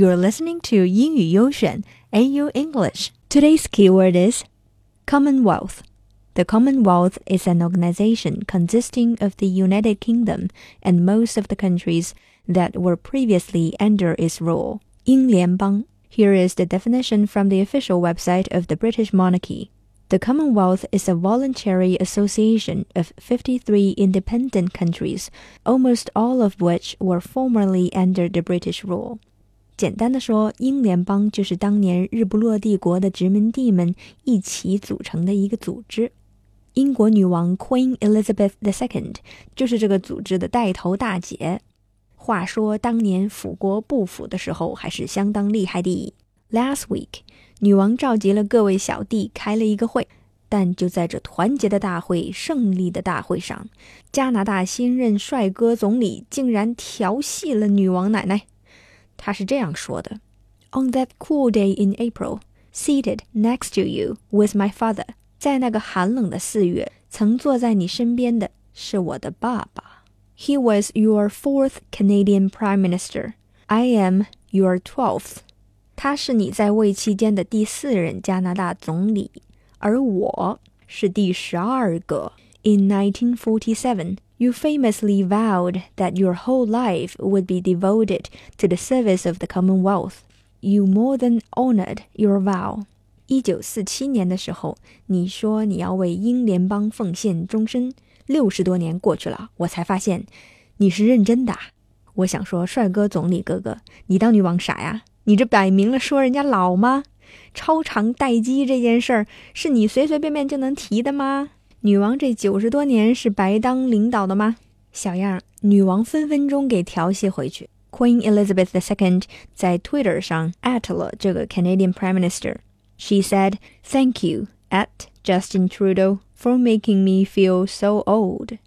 You're listening to 英语悠选 AU English. Today's keyword is Commonwealth. The Commonwealth is an organization consisting of the United Kingdom and most of the countries that were previously under its rule. 英联邦 Here is the definition from the official website of the British monarchy. The Commonwealth is a voluntary association of 53 independent countries, almost all of which were formerly under the British rule. 简单的说，英联邦就是当年日不落帝国的殖民地们一起组成的一个组织。英国女王 Queen Elizabeth II 就是这个组织的带头大姐。话说当年辅国不辅的时候，还是相当厉害的。Last week，女王召集了各位小弟开了一个会，但就在这团结的大会、胜利的大会上，加拿大新任帅哥总理竟然调戏了女王奶奶。他是这样说的：“On that cool day in April, seated next to you was my father。在那个寒冷的四月，曾坐在你身边的是我的爸爸。He was your fourth Canadian Prime Minister. I am your twelfth。他是你在位期间的第四任加拿大总理，而我是第十二个。In 1947。” You famously vowed that your whole life would be devoted to the service of the Commonwealth. You more than honored your vow. 一九四七年的时候，你说你要为英联邦奉献终身。六十多年过去了，我才发现你是认真的。我想说，帅哥总理哥哥，你当女王傻呀？你这摆明了说人家老吗？超长待机这件事儿，是你随随便便就能提的吗？女王这九十多年是白当领导的吗？小样，女王分分钟给调戏回去。Queen Elizabeth II 在 Twitter 上 at 了这个 Canadian Prime Minister。She said, "Thank you at Justin Trudeau for making me feel so old."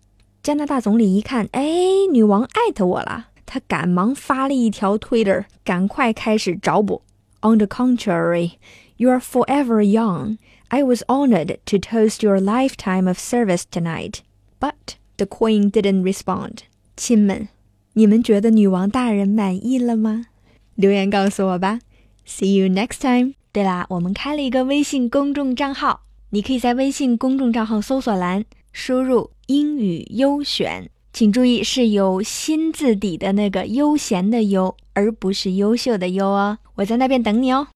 加拿大总理一看，哎，女王艾特我了，他赶忙发了一条 Twitter，赶快开始找补。On the contrary, you are forever young. I was honored to toast your lifetime of service tonight. But the queen didn't respond. 亲们，你们觉得女王大人满意了吗？留言告诉我吧。See you next time。对啦，我们开了一个微信公众账号，你可以在微信公众账号搜索栏输入“英语悠选”。请注意是有新字底的那个悠闲的悠，而不是优秀的优哦。我在那边等你哦。